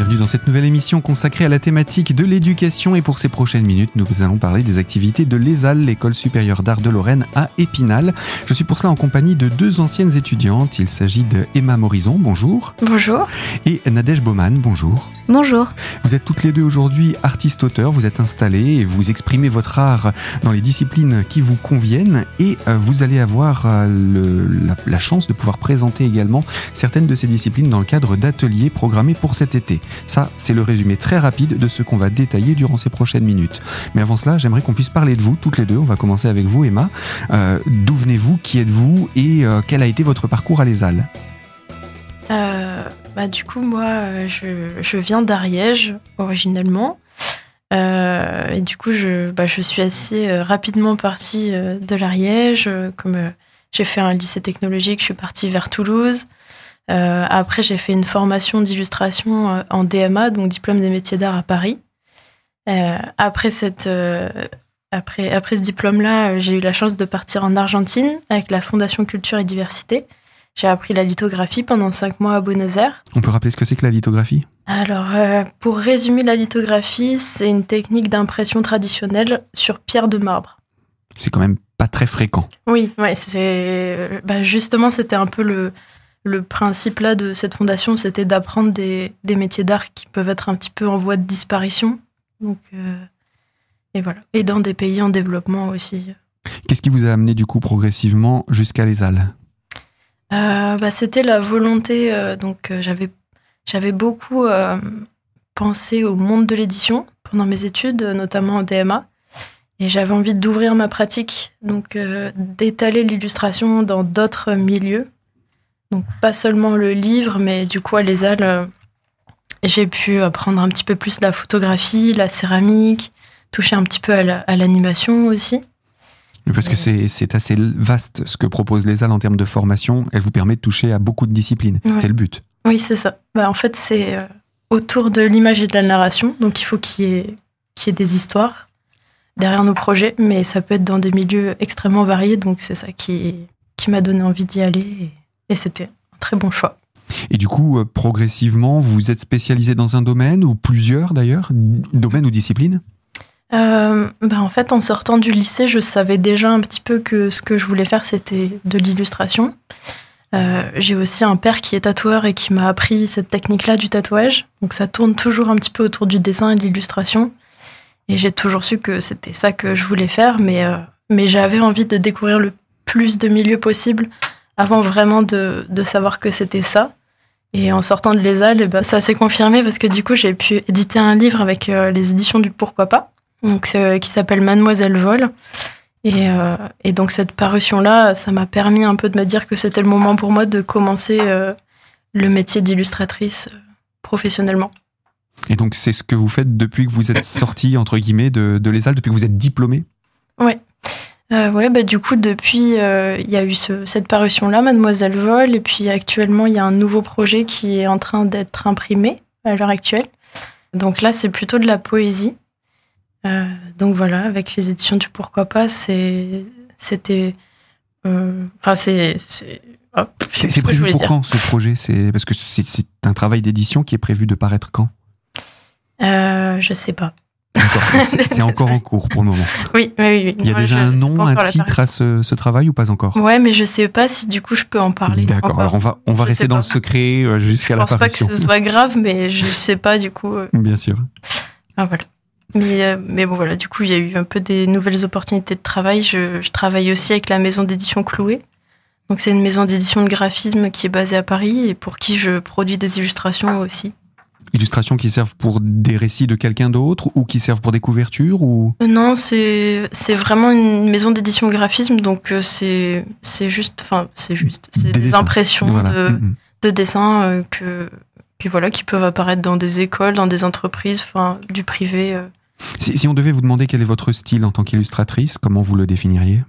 bienvenue dans cette nouvelle émission consacrée à la thématique de l'éducation et pour ces prochaines minutes, nous allons parler des activités de l'ESAL, l'école supérieure d'art de Lorraine à Épinal. Je suis pour cela en compagnie de deux anciennes étudiantes. Il s'agit de Emma Morison, bonjour. Bonjour. Et Nadège Baumann, bonjour. Bonjour. Vous êtes toutes les deux aujourd'hui artistes-auteurs, vous êtes installées et vous exprimez votre art dans les disciplines qui vous conviennent et euh, vous allez avoir euh, le, la, la, chance de pouvoir présenter également certaines de ces disciplines dans le cadre d'ateliers programmés pour cet été. Ça, c'est le résumé très rapide de ce qu'on va détailler durant ces prochaines minutes. Mais avant cela, j'aimerais qu'on puisse parler de vous toutes les deux. On va commencer avec vous, Emma. Euh, D'où venez-vous Qui êtes-vous Et euh, quel a été votre parcours à l'ESAL euh, bah, Du coup, moi, je, viens d'Ariège, originellement. Et du coup, je, bah, je suis assez rapidement partie de l'Ariège. Comme j'ai fait un lycée technologique, je suis partie vers Toulouse. Après, j'ai fait une formation d'illustration en DMA, donc diplôme des métiers d'art à Paris. après cette après, après ce diplôme-là, j'ai eu la chance de partir en Argentine avec la Fondation Culture et Diversité. J'ai appris la lithographie pendant cinq mois à Buenos Aires. On peut rappeler ce que c'est que la lithographie? Alors, euh, pour résumer la lithographie, c'est une technique d'impression traditionnelle sur pierre de marbre. C'est quand même pas très fréquent. Oui, ouais, c'est bah justement c'était un peu le, le principe là de cette fondation, c'était d'apprendre des, des, métiers d'art qui peuvent être un petit peu en voie de disparition. Donc euh, et voilà, et dans des pays en développement aussi. Qu'est-ce qui vous a amené du coup progressivement jusqu'à l'ESAL euh, bah, C'était la volonté, euh, donc j'avais, j'avais beaucoup pensé au monde de l'édition pendant mes études, notamment en DMA, et j'avais envie d'ouvrir ma pratique, donc d'étaler l'illustration dans d'autres milieux. Donc pas seulement le livre, mais du coup à l'ESAL, j'ai pu apprendre un petit peu plus la photographie, la céramique, toucher un petit peu à l'animation aussi. Parce que c'est assez vaste ce que propose l'ESAL en termes de formation. Elle vous permet de toucher à beaucoup de disciplines. Ouais. C'est le but. Oui, c'est ça. Bah, en fait, c'est euh, autour de l'image et de la narration. Donc, il faut qu'il y, qu y, ait des histoires derrière nos projets, mais ça peut être dans des milieux extrêmement variés. Donc, c'est ça qui, qui m'a donné envie d'y aller. Et, c'était un très bon choix. Et du coup, euh, progressivement, vous êtes spécialisé dans un domaine ou plusieurs d'ailleurs, domaine ou discipline? Euh, bah en fait, en sortant du lycée, je savais déjà un petit peu que ce que je voulais faire, c'était de l'illustration. Euh, j'ai aussi un père qui est tatoueur et qui m'a appris cette technique-là du tatouage. Donc ça tourne toujours un petit peu autour du dessin et de l'illustration. Et j'ai toujours su que c'était ça que je voulais faire, mais, euh, mais j'avais envie de découvrir le plus de milieux possible avant vraiment de, de savoir que c'était ça. Et en sortant de l'ESAL, bah, ça s'est confirmé parce que du coup, j'ai pu éditer un livre avec les éditions du Pourquoi pas donc, euh, qui s'appelle Mademoiselle Vol. Et, euh, et, donc cette parution-là, ça m'a permis un peu de me dire que c'était le moment pour moi de commencer euh, le métier d'illustratrice professionnellement. Et donc c'est ce que vous faites depuis que vous êtes sortie, entre guillemets, de, de l'ESAL, depuis que vous êtes diplômée? Oui. Euh, ouais, bah, du coup, depuis, il y a eu ce, cette parution-là, Mademoiselle Vol, et puis actuellement, il y a un nouveau projet qui est en train d'être imprimé à l'heure actuelle. Donc là, c'est plutôt de la poésie. Euh, donc voilà, avec les éditions du Pourquoi pas, c'était. Enfin, c'est. C'est prévu pour quand ce projet? C'est Parce que c'est un travail d'édition qui est prévu de paraître quand? Euh, Je sais pas. C'est encore en cours pour le moment. Oui, oui, oui. Il y a Moi, déjà je un nom, un titre à ce, ce travail ou pas encore? Ouais, mais je sais pas si du coup je peux en parler. D'accord, alors on va, on va Je rester dans pas. le secret euh, Je jusqu'à la pense pas que ce soit grave, mais je sais pas du coup. euh, Bien sûr. Ah, voilà. Mais, euh, mais bon, voilà, du coup, il y a eu un peu des nouvelles opportunités de travail. Je, je travaille aussi avec la maison d'édition Cloué. Donc, c'est une maison d'édition de graphisme qui est basée à Paris et pour qui je produis des illustrations aussi. Illustrations qui servent pour des récits de quelqu'un d'autre ou qui servent pour des couvertures ou? Euh, Non, c'est c'est vraiment une maison d'édition graphisme, donc euh, c'est c'est juste, enfin, c'est juste, c'est Des impressions Voilà. de, de dessins euh, que, que voilà, qui peuvent apparaître dans des écoles, dans des entreprises, enfin, du privé. Si, si on devait vous demander quel est votre style en tant qu'illustratrice, comment vous le définiriez?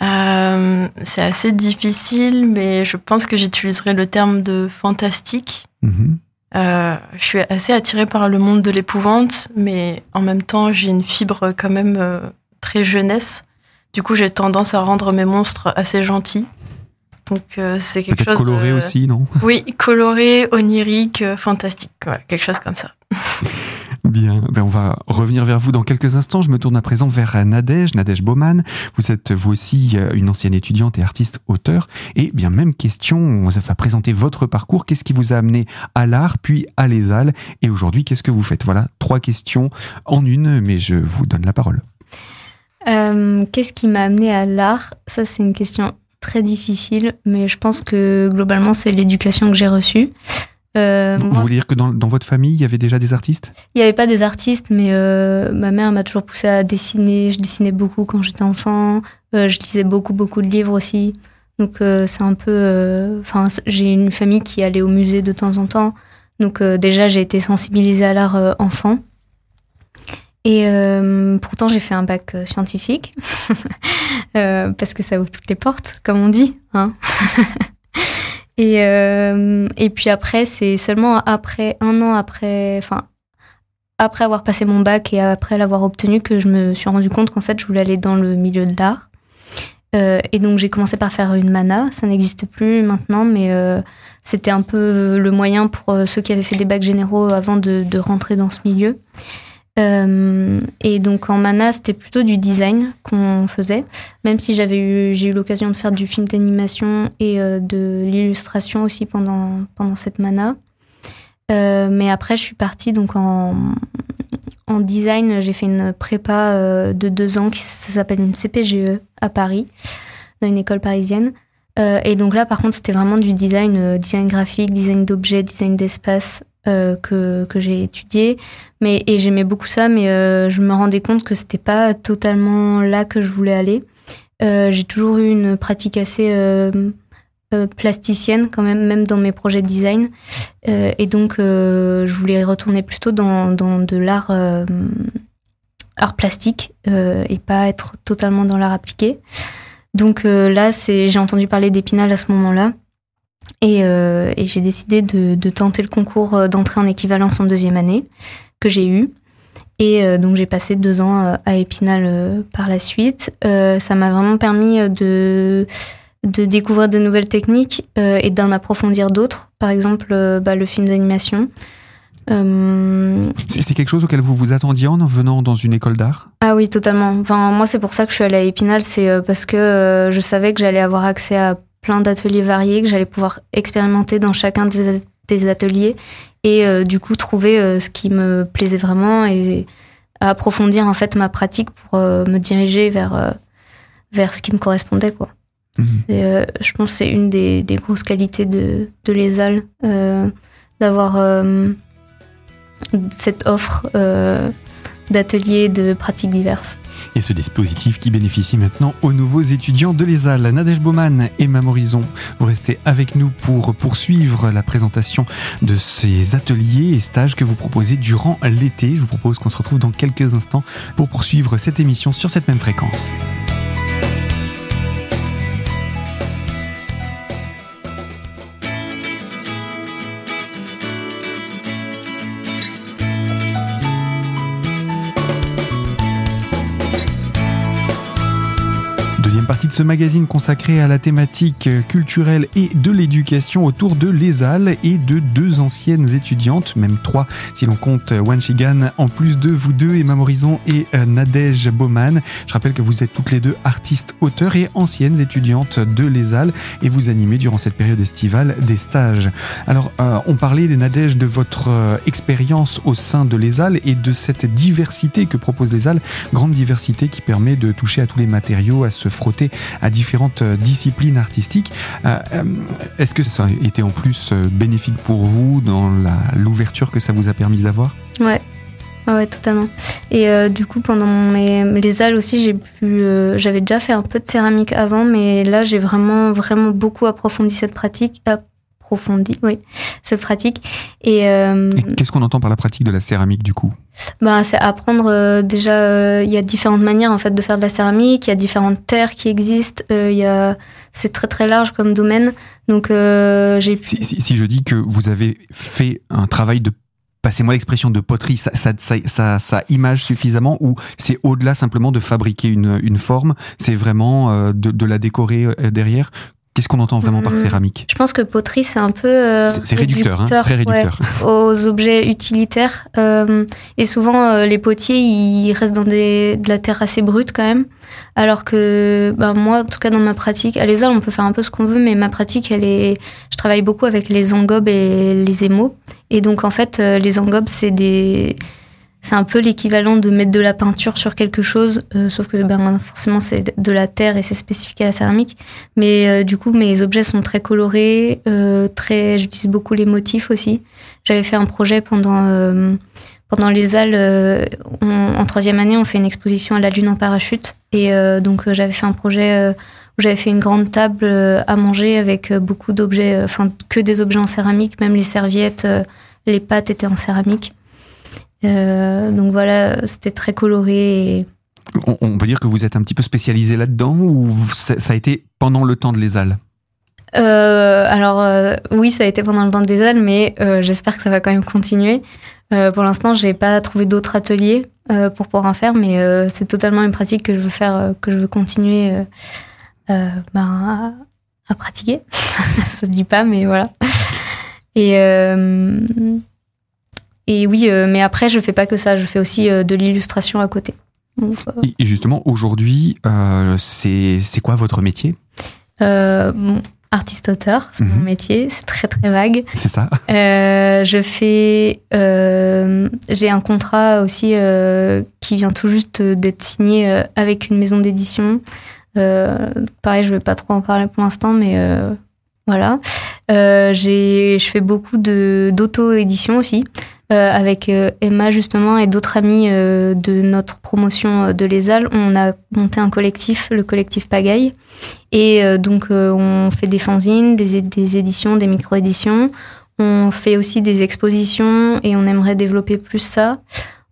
Euh, c'est assez difficile, mais je pense que j'utiliserai le terme de fantastique. Mhm. Euh, je suis assez attirée par le monde de l'épouvante, mais en même temps, j'ai une fibre quand même euh, très jeunesse. Du coup, j'ai tendance à rendre mes monstres assez gentils. Donc c'est quelque chose. coloré aussi, non? Oui, coloré, onirique, fantastique, quelque chose comme ça. Bien, ben on va revenir vers vous dans quelques instants. Je me tourne à présent vers Nadège, Nadège Baumann. Vous êtes vous aussi euh, une ancienne étudiante et artiste auteur. Et bien même question, on va présenter votre parcours. Qu'est-ce qui vous a amené à l'art, puis à l'ESAL Et aujourd'hui, qu'est-ce que vous faites? Voilà, trois questions en une, mais je vous donne la parole. Euh, qu'est-ce qui m'a amené à l'art? Ça, c'est une question très difficile, mais je pense que globalement, c'est l'éducation que j'ai reçue. Euh, vous, voulez dire que dans, votre famille, il y avait déjà des artistes? Il n'y avait pas des artistes, mais euh, ma mère m'a toujours poussé à dessiner. Je dessinais beaucoup quand j'étais enfant. Euh, je lisais beaucoup, beaucoup de livres aussi. Donc c'est un peu... Enfin, j'ai une famille qui allait au musée de temps en temps. Donc déjà, j'ai été sensibilisée à l'art enfant. Et pourtant, j'ai fait un bac scientifique. parce que ça ouvre toutes les portes, comme on dit. Hein Et, euh, et puis après, c'est seulement après, un an après, enfin, après avoir passé mon bac et après l'avoir obtenu que je me suis rendu compte qu'en fait, je voulais aller dans le milieu de l'art. Euh, et donc, j'ai commencé par faire une mana. Ça n'existe plus maintenant, mais euh, c'était un peu le moyen pour ceux qui avaient fait des bacs généraux avant de rentrer dans ce milieu. Euh, et donc en mana, c'était plutôt du design qu'on faisait, même si j'avais eu, j'ai eu l'occasion de faire du film d'animation et euh, de l'illustration aussi pendant, pendant cette mana. Euh, mais après, je suis partie donc en, en design. J'ai fait une prépa de deux ans qui s'appelle une CPGE à Paris, dans une école parisienne. et donc là, par contre, c'était vraiment du design, design graphique, design d'objets, design d'espace, euh, que, que j'ai étudié. Mais, et j'aimais beaucoup ça, mais euh, je me rendais compte que c'était pas totalement là que je voulais aller. Euh, j'ai toujours eu une pratique assez plasticienne quand même, même dans mes projets de design. et donc, je voulais retourner plutôt dans, dans de l'art art plastique et pas être totalement dans l'art appliqué. Donc là, c'est j'ai entendu parler d'Épinal à ce moment-là. Euh, et, j'ai décidé de, tenter le concours euh, d'entrée en équivalence en deuxième année que j'ai eu. Et euh, donc j'ai passé deux ans à Épinal par la suite. ça m'a vraiment permis de, de découvrir de nouvelles techniques et d'en approfondir d'autres. Par exemple, bah, le film d'animation. C'est quelque chose auquel vous vous attendiez en venant dans une école d'art? Ah oui, totalement. Enfin, moi, c'est pour ça que je suis allée à Épinal, c'est parce que je savais que j'allais avoir accès à plein d'ateliers variés que j'allais pouvoir expérimenter dans chacun des, ateliers et euh, du coup trouver euh, ce qui me plaisait vraiment et approfondir en fait ma pratique pour euh, me diriger vers vers ce qui me correspondait quoi. Mhm. je pense que c'est une des, des, grosses qualités de, de l'ESAL d'avoir cette offre d'ateliers de pratiques diverses. Et ce dispositif qui bénéficie maintenant aux nouveaux étudiants de l'ESAL. Nadège Baumann et Mme Horizon, vous restez avec nous pour poursuivre la présentation de ces ateliers et stages que vous proposez durant l'été. Je vous propose qu'on se retrouve dans quelques instants pour poursuivre cette émission sur cette même fréquence. De ce magazine consacré à la thématique culturelle et de l'éducation autour de l'ESAL et de deux anciennes étudiantes, même trois si l'on compte Wan Shigan, en plus de vous deux, Emma Morison et euh, Nadège Baumann. Je rappelle que vous êtes toutes les deux artistes, auteurs et anciennes étudiantes de l'ESAL et vous animez durant cette période estivale des stages. Alors, euh, on parlait, de Nadège, de votre euh, expérience au sein de l'ESAL et de cette diversité que propose l'ESAL, grande diversité qui permet de toucher à tous les matériaux, à se frotter à différentes euh, disciplines artistiques. Euh, euh, est-ce que ça a été en plus bénéfique pour vous dans l'ouverture que ça vous a permis d'avoir? Ouais. Ouais, totalement. Et du coup, pendant mes, les âges aussi, j'ai pu, j'avais déjà fait un peu de céramique avant, mais là, j'ai vraiment, vraiment beaucoup approfondi cette pratique, approfondi, oui, cette pratique. Et, qu'est-ce qu'on entend par la pratique de la céramique du coup? Bah, c'est apprendre euh, déjà. Euh, il y a différentes manières en fait de faire de la céramique. Il y a différentes terres qui existent. Euh, il y a, c'est très très large comme domaine. Donc j'ai. Si, si, si, je dis que vous avez fait un travail de passez-moi l'expression de poterie, ça, ça, ça, ça, image suffisamment ou c'est au-delà simplement de fabriquer une, une forme, c'est vraiment de, de, la décorer derrière? Qu'est-ce qu'on entend vraiment par Hmm. céramique Je pense que poterie, c'est un peu euh, C'est réducteur, hein, très ouais, réducteur. aux objets utilitaires. Euh, et souvent, euh, les potiers, ils restent dans des, de la terre assez brute quand même. Alors que ben, moi, en tout cas dans ma pratique, à l'ESOL, on peut faire un peu ce qu'on veut, mais ma pratique, elle est... Je travaille beaucoup avec les engobes et les émaux. Et donc, en fait, les engobes, c'est des... C'est un peu l'équivalent de mettre de la peinture sur quelque chose, euh, sauf que ben, forcément c'est de la terre et c'est spécifique à la céramique. Mais euh, du coup, mes objets sont très colorés, euh, très. J'utilise beaucoup les motifs aussi. J'avais fait un projet pendant euh, pendant les halles euh, on- en troisième année. On fait une exposition à la lune en parachute et euh, donc j'avais fait un projet où j'avais fait une grande table à manger avec beaucoup d'objets, enfin que des objets en céramique, même les serviettes, les pâtes étaient en céramique. Euh, donc voilà, c'était très coloré. Et... On, on peut dire que vous êtes un petit peu spécialisé là-dedans ou ça, a été pendant le temps de l'ESAL Euh, alors euh, oui, ça a été pendant le temps des ailes, mais euh, j'espère que ça va quand même continuer. Pour l'instant, j'ai pas trouvé d'autres ateliers pour pouvoir en faire, mais c'est totalement une pratique que je veux faire, que je veux continuer ben, à, à pratiquer. ça se dit pas, mais voilà. Et et oui, euh, mais après, je fais pas que ça. Je fais aussi euh, de l'illustration à côté. Donc, euh, Et justement, aujourd'hui, c'est quoi votre métier? Bon, artiste-auteur, c'est mon Mhm. métier. C'est très très vague. C'est ça Euh, je fais. euh, J'ai un contrat aussi euh, qui vient tout juste d'être signé avec une maison d'édition. Pareil, je vais pas trop en parler pour l'instant, mais voilà. J'ai- je fais beaucoup de d'auto-édition aussi. Euh, avec euh, Emma justement et d'autres amis euh, de notre promotion de l'ESAL, on a monté un collectif, le collectif Pagaille. Et donc on fait des fanzines, des, des éditions, des micro-éditions. On fait aussi des expositions et on aimerait développer plus ça.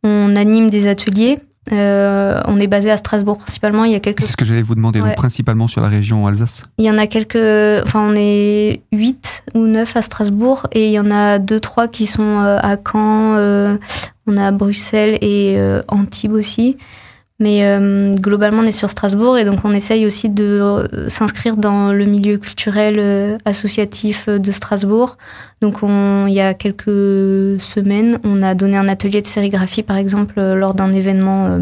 On anime des ateliers. Euh, on est basé à Strasbourg principalement. Il y a quelques, C'est ce que j'allais vous demander, donc principalement sur la région Alsace. il y en a quelques, enfin on est 8 ou 9 à Strasbourg et il y en a deux trois qui sont euh, à Caen. euh, on a Bruxelles et euh, Antibes aussi. Mais euh, globalement, on est sur Strasbourg et donc on essaye aussi de euh, s'inscrire dans le milieu culturel euh, associatif euh, de Strasbourg. Donc on, il y a quelques semaines, on a donné un atelier de sérigraphie, par exemple, lors d'un événement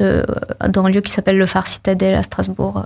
euh, dans un lieu qui s'appelle le Phare Citadelle à Strasbourg.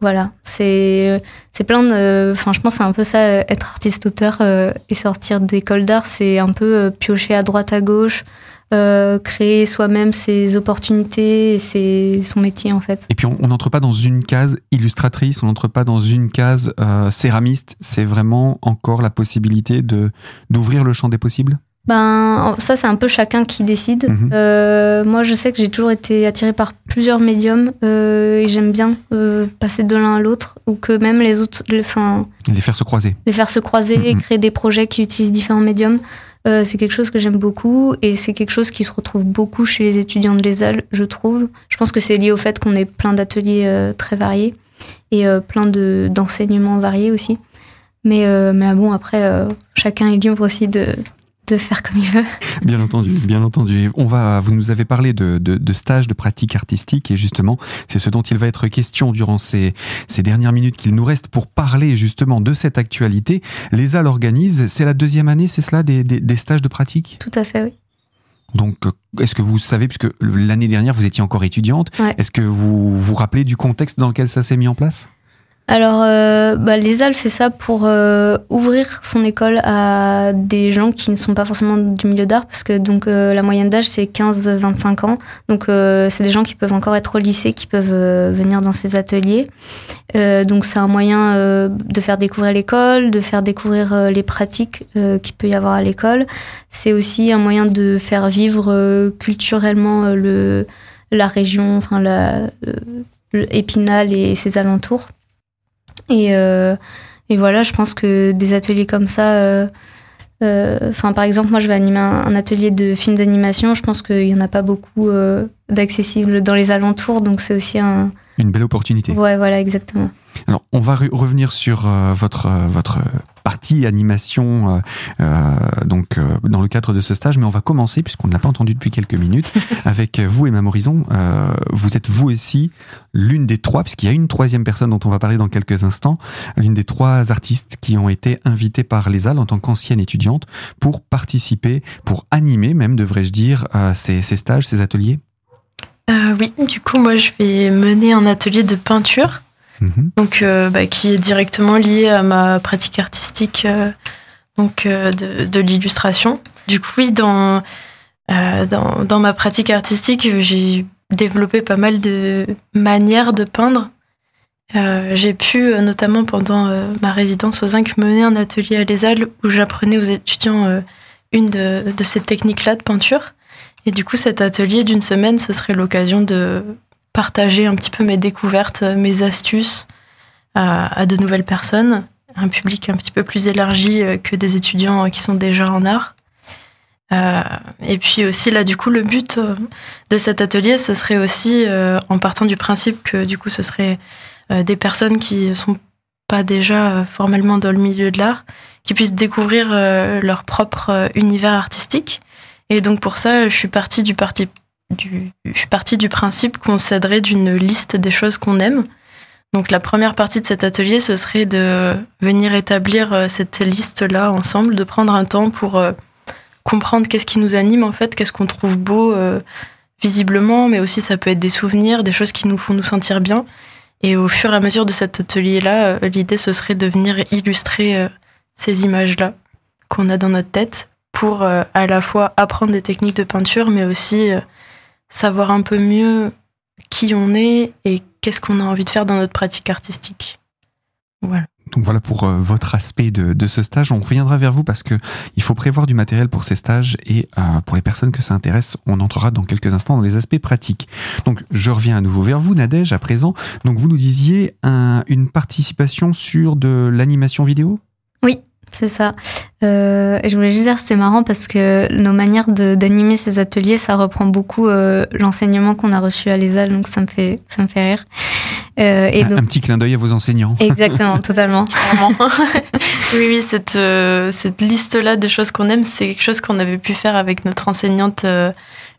Voilà, c'est c'est plein de. Enfin, je pense que c'est un peu ça, être artiste-auteur euh, et sortir d'école d'art, c'est un peu piocher à droite à gauche, euh, créer soi-même ses opportunités et ses, son métier en fait. Et puis on n'entre pas dans une case illustratrice, on n'entre pas dans une case euh, céramiste. C'est vraiment encore la possibilité de d'ouvrir le champ des possibles? Ben, ça, c'est un peu chacun qui décide. Mhm. Euh, moi, je sais que j'ai toujours été attirée par plusieurs médiums euh, et j'aime bien euh, passer de l'un à l'autre ou que même les autres, les- Les faire se croiser. les faire se croiser et Mhm. créer des projets qui utilisent différents médiums. Euh, c'est quelque chose que j'aime beaucoup et c'est quelque chose qui se retrouve beaucoup chez les étudiants de l'ESAL, je trouve. Je pense que c'est lié au fait qu'on ait plein d'ateliers euh, très variés et euh, plein de, d'enseignements variés aussi. Mais, mais bon, après, chacun est libre aussi de, de faire comme il veut. Bien entendu, bien entendu. On va, vous nous avez parlé de, de, de stages de pratique artistique et justement, c'est ce dont il va être question durant ces, ces dernières minutes qu'il nous reste pour parler justement de cette actualité. L'ESA l'organise, c'est la deuxième année, c'est cela, des, des, des stages de pratique Tout à fait, oui. Donc, euh, est-ce que vous savez, puisque l'année dernière vous étiez encore étudiante, Ouais. est-ce que vous vous rappelez du contexte dans lequel ça s'est mis en place? Alors, euh, bah, l'ESAL fait ça pour euh, ouvrir son école à des gens qui ne sont pas forcément du milieu d'art, parce que donc euh, la moyenne d'âge c'est 15-25 ans. Donc, euh, c'est des gens qui peuvent encore être au lycée, qui peuvent euh, venir dans ces ateliers. Donc, c'est un moyen de faire découvrir l'école, de faire découvrir les pratiques qu'il peut y avoir à l'école. C'est aussi un moyen de faire vivre culturellement le, la région, enfin la, et ses alentours. Et, euh, et voilà, je pense que des ateliers comme ça, euh, euh, enfin par exemple, moi je vais animer un, un atelier de film d'animation. Je pense qu'il y en a pas beaucoup d'accessibles dans les alentours, donc c'est aussi un. Une belle opportunité. Ouais, voilà, exactement. Alors, on va revenir sur euh, votre, euh, votre partie animation euh, donc dans le cadre de ce stage, mais on va commencer, puisqu'on ne l'a pas entendu depuis quelques minutes, avec vous, Emma Morison. vous êtes vous aussi l'une des trois, puisqu'il y a une troisième personne dont on va parler dans quelques instants, l'une des trois artistes qui ont été invités par l'ESAL en tant qu'ancienne étudiante pour participer, pour animer même, devrais-je dire, ces, ces stages, ces ateliers? oui, du coup, moi, je vais mener un atelier de peinture Mhm. donc euh, bah, qui est directement lié à ma pratique artistique euh, donc euh, de, l'illustration. Du coup, oui, dans, dans, ma pratique artistique, j'ai développé pas mal de manières de peindre. j'ai pu, notamment pendant ma résidence aux Zinc, mener un atelier à l'ESAL où j'apprenais aux étudiants une de, de ces techniques-là de peinture. Et du coup, cet atelier d'une semaine, ce serait l'occasion de partager un petit peu mes découvertes, mes astuces à, de nouvelles personnes, un public un petit peu plus élargi euh, que des étudiants qui sont déjà en art. Euh, et puis aussi là, du coup, le but euh, de cet atelier, ce serait aussi, en partant du principe que du coup, ce serait des personnes qui sont pas déjà formellement dans le milieu de l'art, qui puissent découvrir leur propre univers artistique. Et donc pour ça, je suis partie du parti je suis partie du principe qu'on s'aiderait d'une liste des choses qu'on aime. Donc la première partie de cet atelier, ce serait de venir établir euh, cette liste-là ensemble, de prendre un temps pour euh, comprendre qu'est-ce qui nous anime en fait, qu'est-ce qu'on trouve beau euh, visiblement, mais aussi ça peut être des souvenirs, des choses qui nous font nous sentir bien. Et au fur et à mesure de cet atelier-là, l'idée ce serait de venir illustrer ces images-là qu'on a dans notre tête pour à la fois apprendre des techniques de peinture, mais aussi savoir un peu mieux qui on est et qu'est-ce qu'on a envie de faire dans notre pratique artistique. Voilà. Donc voilà pour euh, votre aspect de, ce stage. On reviendra vers vous parce que il faut prévoir du matériel pour ces stages et euh, pour les personnes que ça intéresse, on entrera dans quelques instants dans les aspects pratiques. Donc je reviens à nouveau vers vous, Nadège, à présent. Donc vous nous disiez une participation sur de l'animation vidéo? Oui, c'est ça. Euh, je voulais juste dire, c'est marrant parce que nos manières d'animer ces ateliers, ça reprend beaucoup euh, l'enseignement qu'on a reçu à l'ESAL, donc ça me fait, ça me fait rire. Euh, et un, un, petit clin d'œil à vos enseignants. Exactement, totalement. oui, oui, cette, euh, cette liste-là de choses qu'on aime, c'est quelque chose qu'on avait pu faire avec notre enseignante euh,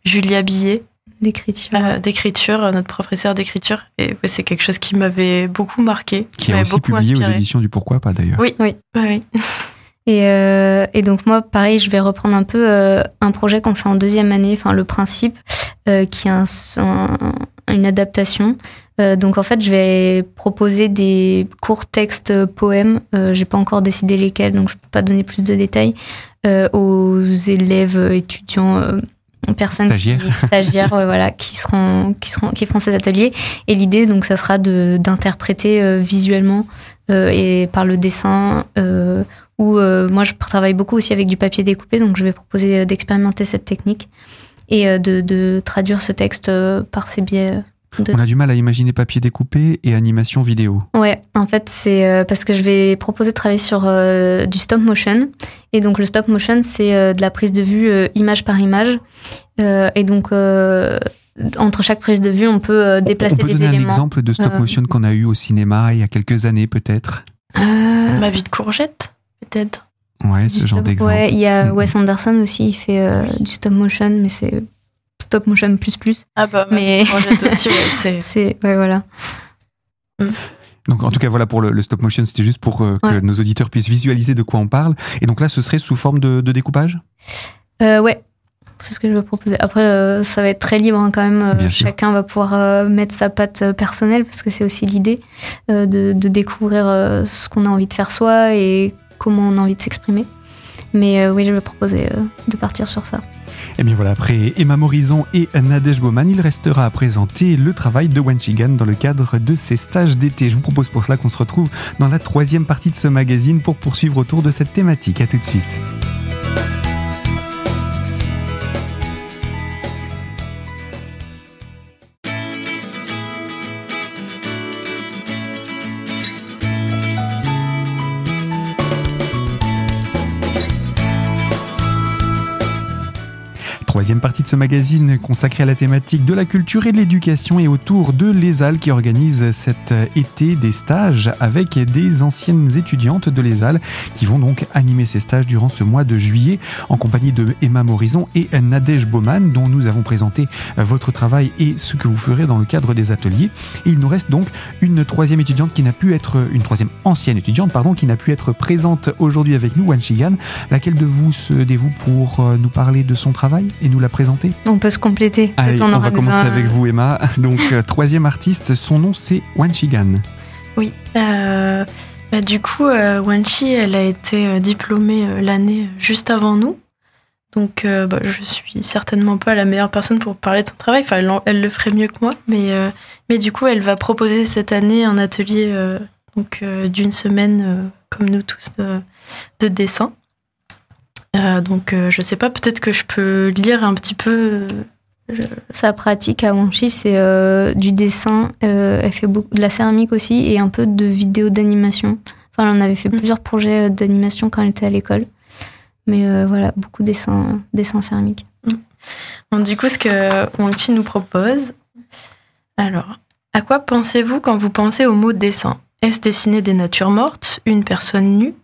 Julia Billet. D'écriture. d'écriture, notre professeur d'écriture. Et c'est quelque chose qui m'avait beaucoup marqué. Qui, a aussi publié aux éditions du Pourquoi pas d'ailleurs. Oui, oui. oui. Et, euh, et, donc moi, pareil, je vais reprendre un peu euh, un projet qu'on fait en deuxième année, enfin le principe, euh, qui est un, une adaptation. Euh, donc en fait, je vais proposer des courts textes poèmes. Euh, J'ai pas encore décidé lesquels, donc je peux pas donner plus de détails aux élèves, étudiants personnes stagiaires, qui, stagiaires voilà, qui seront, qui seront, qui feront cet atelier. Et l'idée, donc, ça sera de d'interpréter visuellement et par le dessin où euh, moi je travaille beaucoup aussi avec du papier découpé, donc je vais proposer euh, d'expérimenter cette technique et euh, de, traduire ce texte par ces biais. On a du mal à imaginer papier découpé et animation vidéo. Ouais, en fait, c'est parce que je vais proposer de travailler sur du stop motion. Et donc, le stop motion, c'est de la prise de vue image par image. et donc, entre chaque prise de vue, on peut déplacer on peut les donner éléments. un exemple de stop motion qu'on a eu au cinéma il y a quelques années, peut-être? Ma vie de courgette peut-être. Ouais, ce genre d'exemple. Ouais, il y a Wes Anderson aussi, il fait euh, du stop motion, mais c'est stop motion plus plus. Ah bah, mais c'est. Ouais, voilà. Mm. Donc en tout cas voilà pour le, stop motion, c'était juste pour euh, que nos auditeurs puissent visualiser de quoi on parle. Et donc là, ce serait sous forme de, découpage? Euh, Ouais, c'est ce que je veux proposer. Après, euh, ça va être très libre hein, quand même. Chacun va pouvoir mettre sa patte personnelle parce que c'est aussi l'idée de, de, découvrir ce qu'on a envie de faire soi et comment on a envie de s'exprimer. Mais euh, oui, je vais proposer euh, de partir sur ça. Et eh bien voilà, après Emma Morison et Nadège Bowman, il restera à présenter le travail de Wenchigan dans le cadre de ses stages d'été. Je vous propose pour cela qu'on se retrouve dans la troisième partie de ce magazine pour poursuivre autour de cette thématique. A tout de suite. Troisième partie de ce magazine consacré à la thématique de la culture et de l'éducation et autour de l'ESAL qui organise cet été des stages avec des anciennes étudiantes de l'ESAL qui vont donc animer ces stages durant ce mois de juillet en compagnie de Emma Morison et Nadège Baumann dont nous avons présenté votre travail et ce que vous ferez dans le cadre des ateliers. il nous reste donc une troisième étudiante qui n'a pu être, une troisième ancienne étudiante, pardon, qui n'a pu être présente aujourd'hui avec nous, Wan Shigan. Laquelle de vous se dévoue pour euh, nous parler de son travail nous la présenter On peut se compléter. Allez, on, va commencer avec vous, Emma. Donc, euh, troisième artiste, son nom c'est Wan Shigan. Oui. Euh, bah, du coup, Wan Shi, elle a été diplômée l'année juste avant nous. Donc, bah, je suis certainement pas la meilleure personne pour parler de son travail. Enfin, elle, le ferait mieux que moi, mais mais du coup, elle va proposer cette année un atelier donc d'une semaine, comme nous tous, de dessin. Euh, donc, euh, je sais pas, peut-être que je peux lire un petit peu. Euh, Sa pratique à Wanchi, c'est du dessin. elle fait beaucoup de la céramique aussi et un peu de vidéo d'animation. Enfin, on avait fait mm. plusieurs projets d'animation quand elle était à l'école. Mais voilà, beaucoup de dessins, dessins céramiques. Mm. du coup, ce que Wanchi nous propose. Alors, à quoi pensez-vous quand vous pensez au mot dessin? Est-ce dessiner des natures mortes, une personne nue?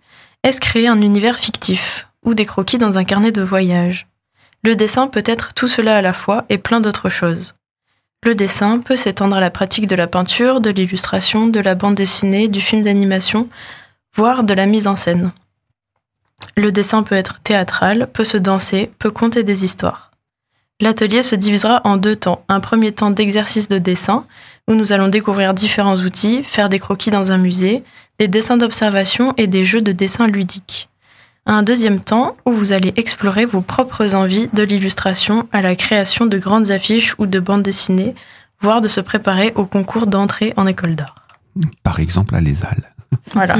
Est-ce créer un univers fictif? Ou des croquis dans un carnet de voyage. Le dessin peut être tout cela à la fois et plein d'autres choses. Le dessin peut s'étendre à la pratique de la peinture, de l'illustration, de la bande dessinée, du film d'animation, voire de la mise en scène. Le dessin peut être théâtral, peut se danser, peut conter des histoires. L'atelier se divisera en deux temps. Un premier temps d'exercice de dessin, où nous allons découvrir différents outils, faire des croquis dans un musée, des dessins d'observation et des jeux de dessin ludiques un deuxième temps où vous allez explorer vos propres envies de l'illustration à la création de grandes affiches ou de bandes dessinées, voire de se préparer au concours d'entrée en école d'art. Par exemple à l'ESAL. Voilà.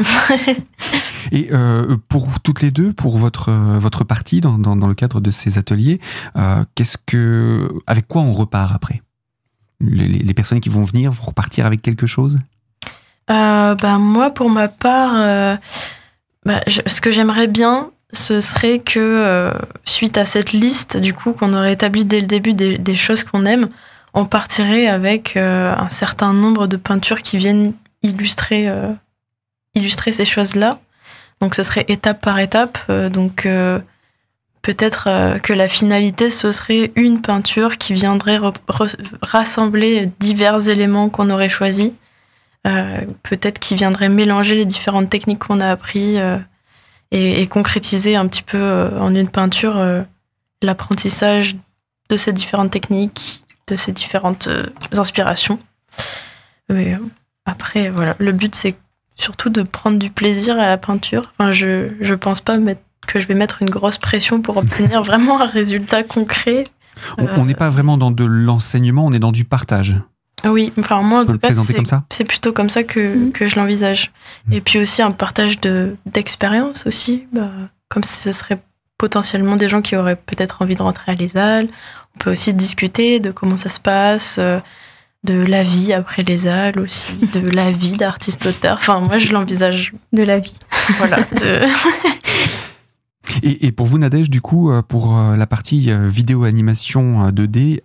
Et euh, pour toutes les deux, pour votre votre partie dans, dans, le cadre de ces ateliers, euh, qu'est-ce que avec quoi on repart après? Les, les, personnes qui vont venir vont repartir avec quelque chose? Euh, ben moi, pour ma part, bah, ce que j'aimerais bien, ce serait que euh, suite à cette liste, du coup, qu'on aurait établi dès le début des, choses qu'on aime, on partirait avec euh, un certain nombre de peintures qui viennent illustrer, euh, illustrer ces choses-là. Donc ce serait étape par étape. donc peut-être que la finalité, ce serait une peinture qui viendrait rassembler divers éléments qu'on aurait choisis peut-être qui viendrait mélanger les différentes techniques qu'on a appris euh, et, concrétiser un petit peu euh, en une peinture l'apprentissage de ces différentes techniques, de ces différentes inspirations. Mais après, voilà, le but c'est surtout de prendre du plaisir à la peinture. Enfin, je je pense pas que je vais mettre une grosse pression pour obtenir vraiment un résultat concret. On n'est pas vraiment dans de l'enseignement, on est dans du partage. Oui, enfin moi en tout cas c'est plutôt comme ça que, mhm. que je l'envisage. Mhm. Et puis aussi un partage de d'expérience aussi, bah, comme si ce serait potentiellement des gens qui auraient peut-être envie de rentrer à l'ESAL. On peut aussi discuter de comment ça se passe, euh, de la vie après l'ESAL aussi, de la vie d'artiste-auteur. Enfin moi je l'envisage. De la vie. Voilà. Et, et, pour vous, Nadège, du coup, euh, pour euh, la partie vidéo animation 2D,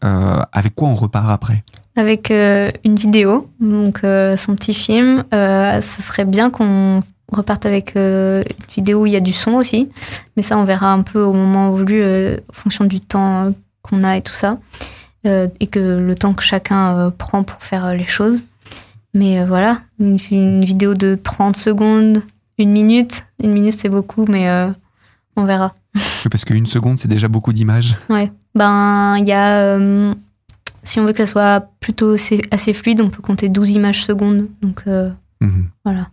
avec quoi on repart après? Avec euh, une vidéo, donc euh, son petit film. Euh, ce serait bien qu'on reparte avec une vidéo où il y a du son aussi, mais ça on verra un peu au moment voulu, en fonction du temps qu'on a et tout ça, et que le temps que chacun prend pour faire les choses. Mais voilà, une, une, vidéo de 30 secondes, une minute, une minute c'est beaucoup, mais on verra. Parce qu'une seconde c'est déjà beaucoup d'images. Ouais, ben il y a si on veut que ça soit plutôt assez, fluide, on peut compter 12 images secondes. Donc euh, mhm. voilà.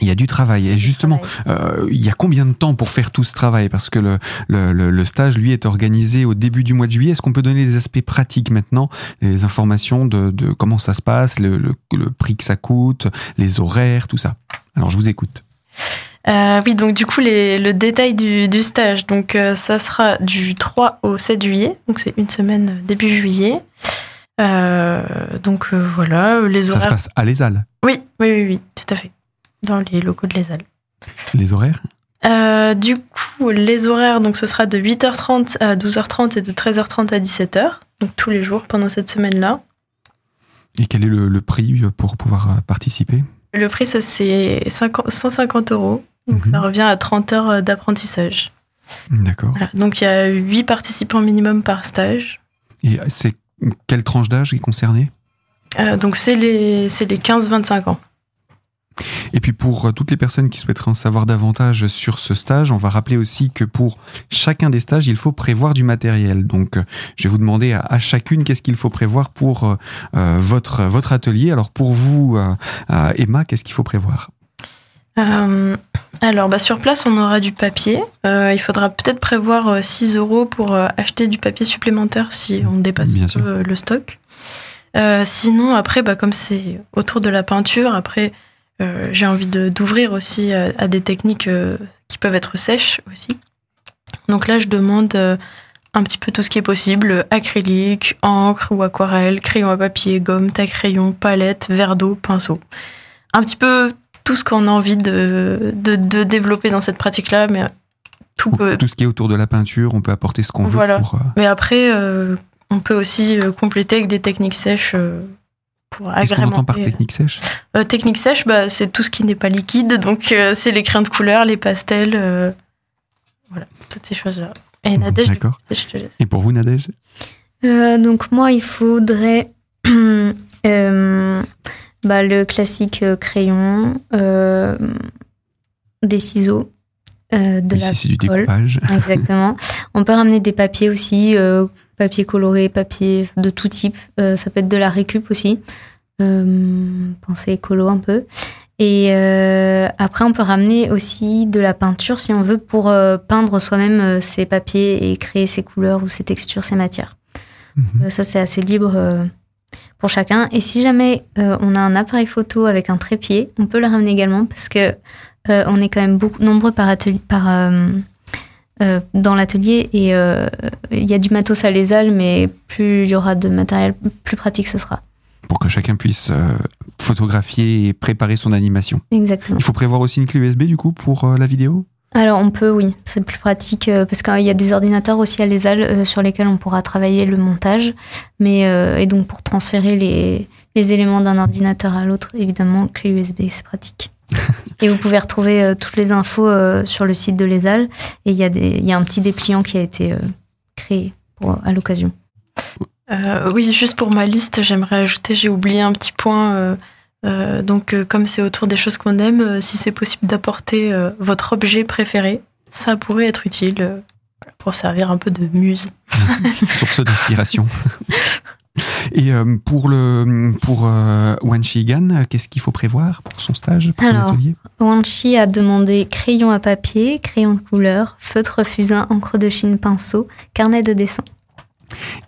Il y a du travail. Et justement, euh, il y a combien de temps pour faire tout ce travail? Parce que le, le, stage, lui, est organisé au début du mois de juillet. Est-ce qu'on peut donner des aspects pratiques maintenant? Les informations de, de comment ça se passe, le, le, prix que ça coûte, les horaires, tout ça. Alors, je vous écoute. Euh, oui, donc du coup, les, le détail du, du stage. Donc, euh, ça sera du 3 au 7 juillet. Donc, c'est une semaine début juillet. Euh, donc, euh, voilà, les horaires. Ça se passe à l'ESAL oui, oui, oui, oui, tout à fait. Dans les locaux de l'ESAL. Les horaires Euh, du coup, les horaires, donc ce sera de 8h30 à 12h30 et de 13h30 à 17h, donc tous les jours pendant cette semaine-là. Et quel est le, prix pour pouvoir euh, participer? Le prix, ça c'est 150 euros, donc ça mhm. revient à 30 heures d'apprentissage. D'accord. Donc il y a 8 participants minimum par stage. Et c'est quelle tranche d'âge est concernée? Euh, Donc c'est les, les 15-25 ans. Et puis pour euh, toutes les personnes qui souhaiteraient en savoir davantage sur ce stage, on va rappeler aussi que pour chacun des stages, il faut prévoir du matériel. Donc euh, je vais vous demander à, chacune qu'est-ce qu'il faut prévoir pour euh, votre, votre atelier. Alors pour vous, Emma, qu'est-ce qu'il faut prévoir? Alors, bah, sur place, on aura du papier. il faudra peut-être prévoir 6 euros pour acheter du papier supplémentaire si on dépasse le stock. sinon, après, bah, comme c'est autour de la peinture, après, euh, j'ai envie d'ouvrir aussi à, des techniques euh, qui peuvent être sèches aussi. Donc là, je demande euh, un petit peu tout ce qui est possible acrylique, encre ou aquarelle, crayon à papier, gomme, taille crayon, palette, verre d'eau, pinceau. Un petit peu tout ce qu'on a envie de, de, de, développer dans cette pratique-là, mais tout peut... Tout ce qui est autour de la peinture, on peut apporter ce qu'on veut. Voilà. Mais après, on peut aussi compléter avec des techniques sèches Qu'est-ce qu'on entend par technique sèche? euh, Technique sèche, bah, c'est tout ce qui n'est pas liquide. Donc, euh, c'est les crayons de couleur, les pastels. Euh, voilà, toutes ces choses-là. Et Nadège, D'accord. je te laisse. Et pour vous, Nadège? Donc, moi, il faudrait bah, le classique crayon, des ciseaux. de la c'est du découpage. Exactement. On peut ramener des papiers aussi, papier coloré, papier de tout type. Euh, ça peut être de la récup aussi. Euh, pensez écolo un peu. Et euh, après, on peut ramener aussi de la peinture si on veut pour peindre soi-même ses papiers et créer ses couleurs ou ses textures, ses matières. Mhm. ça, c'est assez libre pour chacun. Et si jamais on a un appareil photo avec un trépied, on peut le ramener également parce que on est quand même beaucoup nombreux par atelier, par euh, dans l'atelier et euh, il y a du matos à l'ESAL, mais plus il y aura de matériel, plus pratique ce sera. Pour que chacun puisse euh, photographier et préparer son animation. Exactement. Il faut prévoir aussi une clé USB du coup pour la vidéo? Alors on peut, oui, c'est plus pratique parce qu'il y a des ordinateurs aussi à l'ESAL sur lesquels on pourra travailler le montage. Mais et donc pour transférer les, les éléments d'un ordinateur à l'autre, évidemment, clé USB, c'est pratique. et vous pouvez retrouver euh, toutes les infos euh, sur le site de l'ESAL. Et il y, a y a un petit dépliant qui a été euh, créé pour, à l'occasion. oui, juste pour ma liste, j'aimerais ajouter, j'ai oublié un petit point. Donc, comme c'est autour des choses qu'on aime, si c'est possible d'apporter votre objet préféré, ça pourrait être utile pour servir un peu de muse. Source d'inspiration. Et euh, pour le pour euh, Wanshi Gan, qu'est-ce qu'il faut prévoir pour son stage, pour Alors, Wanshi a demandé crayon à papier, crayon de couleur, feutre fusain, encre de chine, pinceau, carnet de dessin.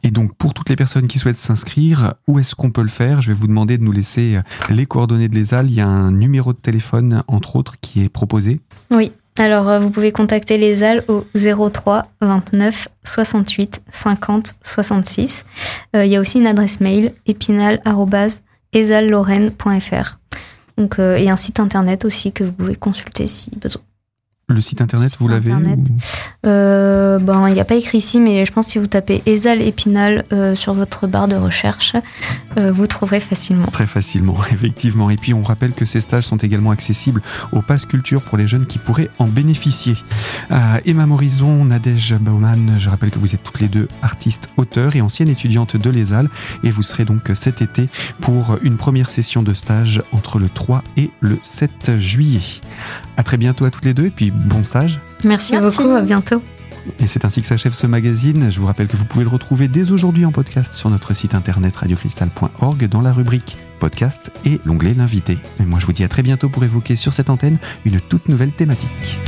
Et donc, pour toutes les personnes qui souhaitent s'inscrire, où est-ce qu'on peut le faire? Je vais vous demander de nous laisser euh, les coordonnées de l'ESAL. Il y a un numéro de téléphone, entre autres, qui est proposé. Oui, alors, euh, vous pouvez contacter les AL au 03 29 68 50 66. il y a aussi une adresse mail épinal.esalloren.fr. Euh, et un site internet aussi que vous pouvez consulter si besoin. Le site internet, vous l'avez euh, ben, il n'y a pas écrit ici, mais je pense que si vous tapez Esal Épinal euh, sur votre barre de recherche, euh, vous trouverez facilement. Très facilement, effectivement. Et puis on rappelle que ces stages sont également accessibles au Pass Culture pour les jeunes qui pourraient en bénéficier. Emma Morison, Nadège Baumann, je rappelle que vous êtes toutes les deux artistes, auteurs et anciennes étudiantes de l'ESAL. Et vous serez donc cet été pour une première session de stage entre le 3 et le 7 juillet. À très bientôt à toutes les deux et puis bon stage. Merci, beaucoup, à bientôt. Et c'est ainsi que s'achève ce magazine. Je vous rappelle que vous pouvez le retrouver dès aujourd'hui en podcast sur notre site internet radiocristal.org dans la rubrique podcast et l'onglet l'invité. Et moi je vous dis à très bientôt pour évoquer sur cette antenne une toute nouvelle thématique.